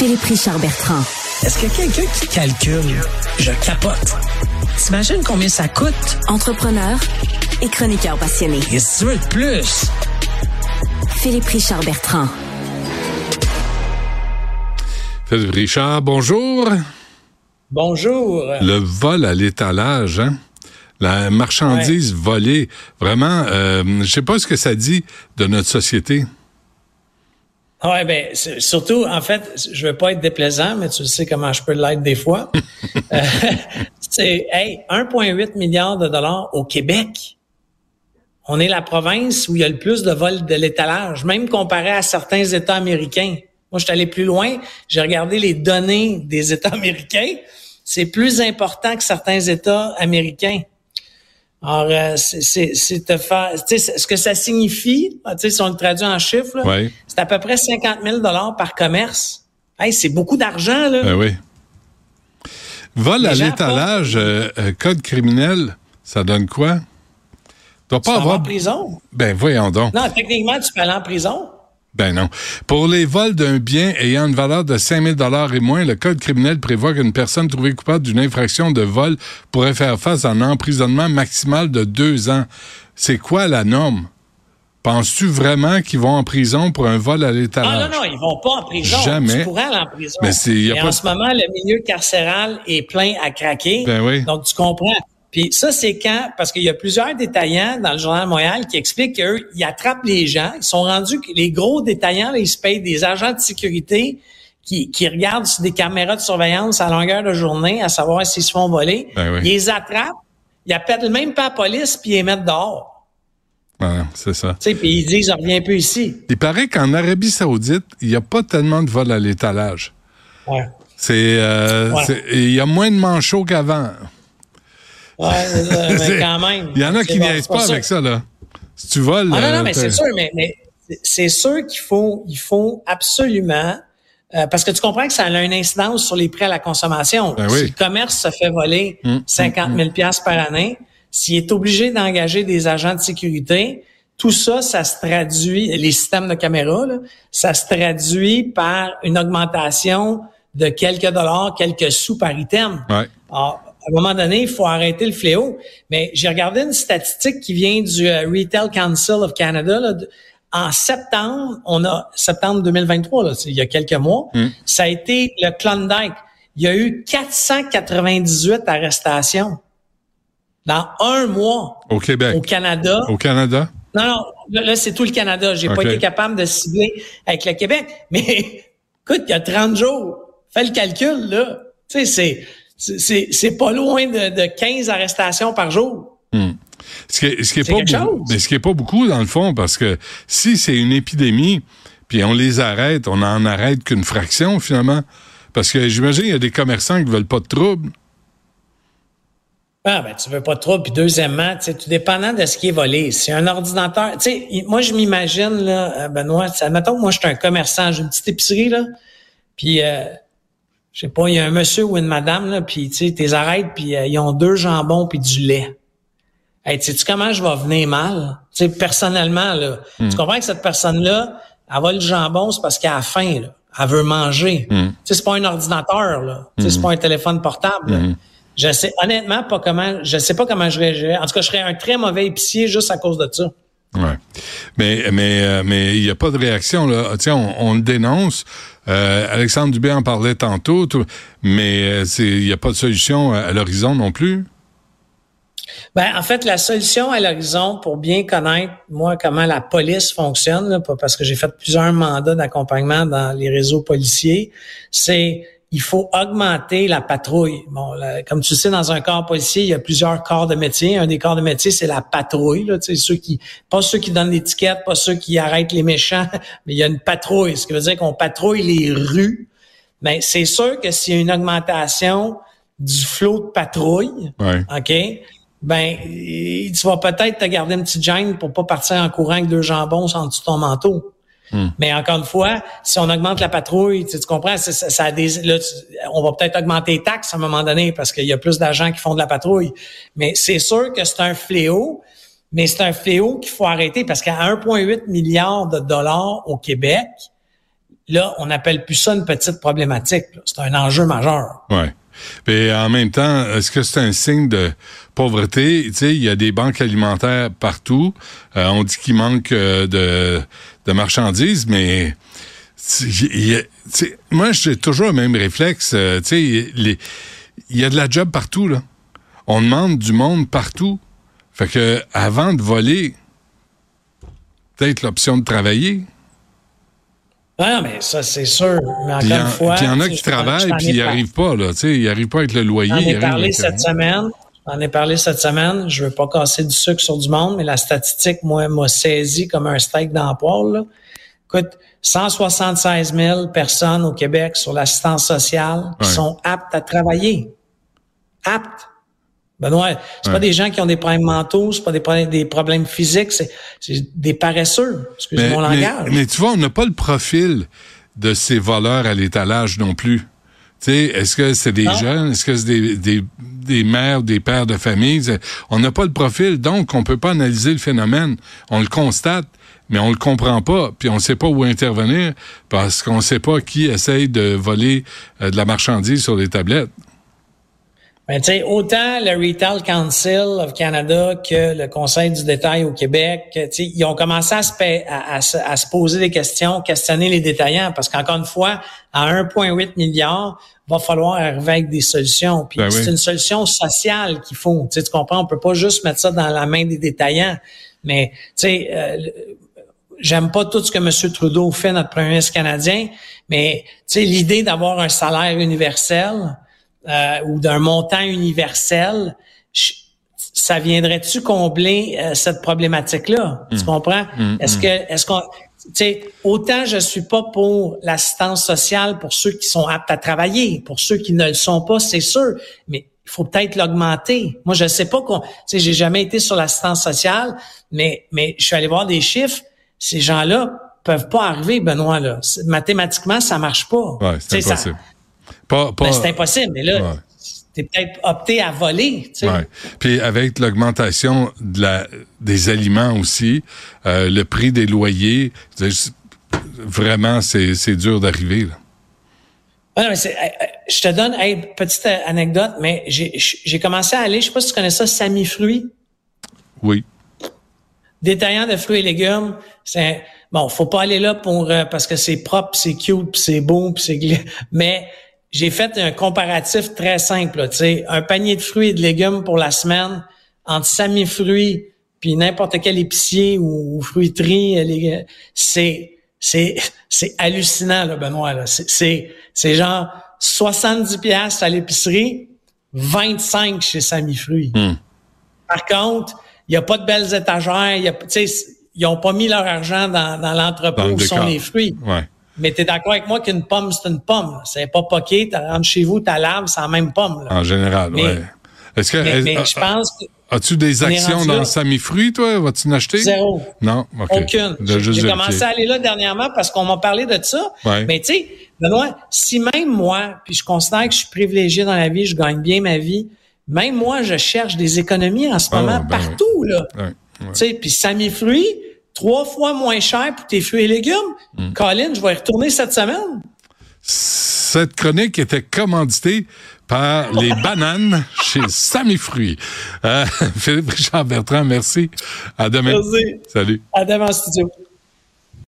Philippe Richard Bertrand. Est-ce que quelqu'un qui calcule, je capote. T'imagines combien ça coûte? Entrepreneur et chroniqueur passionné. Et si tu veux de plus? Philippe Richard Bertrand. Philippe Richard, bonjour. Bonjour. Le vol à l'étalage, hein? La marchandise volée, vraiment, euh, je sais pas ce que ça dit de notre société. Ouais, ben surtout, en fait, je veux pas être déplaisant, mais tu sais comment je peux l'être des fois. Euh, c'est hey, 1,8 milliard de dollars au Québec. On est la province où il y a le plus de vols de l'étalage, même comparé à certains États américains. Moi, je suis allé plus loin. J'ai regardé les données des États américains. C'est plus important que certains États américains. Alors, euh, c'est te faire, tu sais, ce que ça signifie, tu sais, si on le traduit en chiffres, c'est à peu près 50 000 dollars par commerce. Hey, c'est beaucoup d'argent, là. Ben oui. Vol à l'étalage, euh, euh, code criminel, ça donne quoi? Dois pas avoir. en prison. Ben voyons donc. Non, techniquement, tu peux aller en prison. Ben non. Pour les vols d'un bien ayant une valeur de 5 000 dollars et moins, le code criminel prévoit qu'une personne trouvée coupable d'une infraction de vol pourrait faire face à un emprisonnement maximal de deux ans. C'est quoi la norme? Penses-tu vraiment qu'ils vont en prison pour un vol à l'étalage? Ah non, non, ils vont pas en prison. Jamais. Tu pourrais aller en prison. Mais, y a en ce moment, le milieu carcéral est plein à craquer. Ben oui. Donc, tu comprends. Puis ça, c'est quand, parce qu'il y a plusieurs détaillants dans le Journal de Montréal qui expliquent qu'eux, ils attrapent les gens. Ils sont rendus, les gros détaillants, ils se payent des agents de sécurité qui, qui regardent sur des caméras de surveillance à longueur de journée à savoir s'ils se font voler. Ben ils les attrapent, ils appellent même pas la police puis ils les mettent dehors. Ouais, c'est ça. Tu sais, puis ils disent, je reviens plus ici. Il paraît qu'en Arabie Saoudite, il n'y a pas tellement de vols à l'étalage. Ouais. C'est, euh, il y a moins de manchots qu'avant. Ouais, mais quand même. Il y en a qui niaisent pas, avec ça, là. Si tu voles. Ah, non, non, mais c'est sûr, mais, mais c'est sûr qu'il faut, il faut absolument. Euh, parce que tu comprends que ça a une incidence sur les prix à la consommation. Ben si le commerce se fait voler 50 000 pièces par année, s'il est obligé d'engager des agents de sécurité, tout ça, ça se traduit, les systèmes de caméra, là, ça se traduit par une augmentation de quelques dollars, quelques sous par item. Ouais. Alors, à un moment donné, il faut arrêter le fléau. Mais j'ai regardé une statistique qui vient du euh, Retail Council of Canada. en septembre, on a septembre 2023, là, il y a quelques mois, Hmm. ça a été le Klondike. Il y a eu 498 arrestations dans un mois Au Québec. au Canada. Au Canada? Non, non, là, là, c'est tout le Canada. J'ai OK. pas été capable de cibler avec le Québec. Mais écoute, il y a 30 jours. Fais le calcul, là. Tu sais, c'est c'est, pas loin de, de 15 arrestations par jour. Hmm. Ce qui est, ce qui est pas beaucoup, mais ce qui est pas beaucoup dans le fond, parce que si c'est une épidémie, puis on les arrête, on en arrête qu'une fraction finalement, parce que j'imagine il y a des commerçants qui veulent pas de trouble. Ah ben tu veux pas trop. Puis deuxièmement, tu sais, tout dépendant de ce qui est volé. C'est un ordinateur. Tu sais, moi je m'imagine là, euh, Benoît. Admettons que moi je suis un commerçant, j'ai une petite épicerie là. Puis euh, je sais pas, il y a un monsieur ou une madame là, puis tu sais, t'es arrêtes, puis euh, ils ont deux jambons puis du lait. Hey, tu sais comment je vais venir mal? Tu sais, personnellement là, tu comprends que cette personne là, elle va le jambon, c'est parce qu'elle a faim là. Elle veut manger. Tu sais, c'est pas un ordinateur là. Tu sais, c'est pas un téléphone portable. Je sais honnêtement pas comment, je sais pas comment je réagirais. En tout cas, je serais un très mauvais épicier juste à cause de ça. Ouais. Mais mais euh, mais il y a pas de réaction là. Tiens, on, le dénonce. Euh, Alexandre Dubé en parlait tantôt, mais euh, il y a pas de solution à, à l'horizon non plus. Ben, en fait, la solution à l'horizon pour bien connaître, moi, comment la police fonctionne, là, parce que j'ai fait plusieurs mandats d'accompagnement dans les réseaux policiers, c'est il faut augmenter la patrouille. Bon, là, comme tu sais, dans un corps policier, il y a plusieurs corps de métier. Un des corps de métier, c'est la patrouille. Là, ceux qui, pas ceux qui donnent l'étiquette, pas ceux qui arrêtent les méchants, mais il y a une patrouille. Ce qui veut dire qu'on patrouille les rues. Mais c'est sûr que s'il y a une augmentation du flot de patrouille, Ouais. OK? Ben, tu vas peut-être te garder une petite gêne pour pas partir en courant avec deux jambons en dessous de ton manteau. Mais encore une fois, si on augmente la patrouille, tu, tu comprends, ça- ça a des, là, tu- on va peut-être augmenter les taxes à un moment donné parce qu'il y a plus d'agents qui font de la patrouille. Mais c'est sûr que c'est un fléau, mais c'est un fléau qu'il faut arrêter parce qu'à 1,8 milliard de dollars au Québec, là, on n'appelle plus ça une petite problématique. C'est un enjeu majeur. Ouais. Mais en même temps, est-ce que c'est un signe de pauvreté? Tu sais, il y a des banques alimentaires partout. Euh, on dit qu'il manque euh, de, marchandises, mais moi, j'ai toujours le même réflexe. Euh, tu sais, il y a de la job partout, là. On demande du monde partout. Fait que avant de voler, peut-être l'option de travailler. Non, mais ça, c'est sûr. Mais encore une fois. Puis il y en a qui travaillent, puis ils n'y arrivent pas, là. Tu sais, ils n'arrivent pas avec le loyer. J'en ai parlé cette semaine. J'en ai parlé cette semaine. Je veux pas casser du sucre sur du monde, mais la statistique, moi, m'a saisi comme un steak dans le Écoute, 176 000 personnes au Québec sur l'assistance sociale qui sont aptes à travailler. Aptes. Benoît, c'est pas des gens qui ont des problèmes mentaux, c'est pas des problèmes, des problèmes physiques, c'est des paresseux. Excuse mon langage. Mais, tu vois, on n'a pas le profil de ces voleurs à l'étalage non plus. Tu sais, est-ce que c'est des jeunes? Est-ce que c'est des, des, des mères, des pères de famille? On n'a pas le profil, donc on peut pas analyser le phénomène. On le constate, mais on le comprend pas, puis on sait pas où intervenir parce qu'on sait pas qui essaye de voler euh, de la marchandise sur les tablettes. Ben, tu sais, autant le Retail Council of Canada que le Conseil du détail au Québec, tu sais, ils ont commencé à se, à, à, se poser des questions, questionner les détaillants, parce qu'encore une fois, à 1,8 milliard, va falloir arriver avec des solutions. Puis ben c'est une solution sociale qu'il faut. Tu, sais, tu comprends, on peut pas juste mettre ça dans la main des détaillants. Mais tu sais, euh, j'aime pas tout ce que M. Trudeau fait, notre premier ministre canadien, mais tu sais, l'idée d'avoir un salaire universel euh, ou d'un montant universel, ça viendrait-tu combler euh, cette problématique-là? Tu mm. comprends? Mm, est-ce mm. que, est-ce qu'on, tu sais, autant je suis pas pour l'assistance sociale pour ceux qui sont aptes à travailler, pour ceux qui ne le sont pas, c'est sûr, mais il faut peut-être l'augmenter. Moi, je sais pas qu'on, tu sais, j'ai jamais été sur l'assistance sociale, mais, mais je suis allé voir des chiffres. Ces gens-là peuvent pas arriver, Benoît, là. Mathématiquement, ça marche pas. Ouais, c'est impossible. Ben, c'est impossible, mais là, tu peut-être opté à voler. Tu sais. Puis avec l'augmentation de la, des aliments aussi, euh, le prix des loyers, vraiment, c'est dur d'arriver. Non, mais je te donne, une petite anecdote, mais j'ai commencé à aller, je sais pas si tu connais ça, Sami Fruits. Oui. Détaillant de fruits et légumes, c'est bon, faut pas aller là pour euh, parce que c'est propre, c'est cute, c'est beau, c'est mais j'ai fait un comparatif très simple. Tu sais, un panier de fruits et de légumes pour la semaine entre Sami Fruits puis n'importe quel épicier ou, fruiterie, c'est c'est c'est hallucinant là, Benoît. Là. C'est c'est genre 70 pièces à l'épicerie, 25 chez Sami Fruits. Hmm. Par contre, il y a pas de belles étagères, y a, ils ont pas mis leur argent dans, dans l'entrepôt où sont les fruits. Ouais. Mais tu es d'accord avec moi qu'une pomme, c'est une pomme. C'est pas poqué, tu rentres chez vous, tu laves, c'est la même pomme. En général, oui. Est-ce que mais, je pense As-tu des actions dans Sami Fruit, toi? Vas-tu en acheter? Zéro. Non? Aucune. J'ai commencé à aller là dernièrement parce qu'on m'a parlé de ça. Mais tu sais, Benoît, si même moi, puis je considère que je suis privilégié dans la vie, je gagne bien ma vie, même moi, je cherche des économies en ce ah moment ben partout. là. Tu sais, puis Sami Fruit, trois fois moins cher pour tes fruits et légumes. Mm. Colin, je vais y retourner cette semaine. Cette chronique était commanditée par les bananes chez Samy Fruits. Euh, Philippe Richard Bertrand, merci. À demain. Merci. Salut. À demain, studio.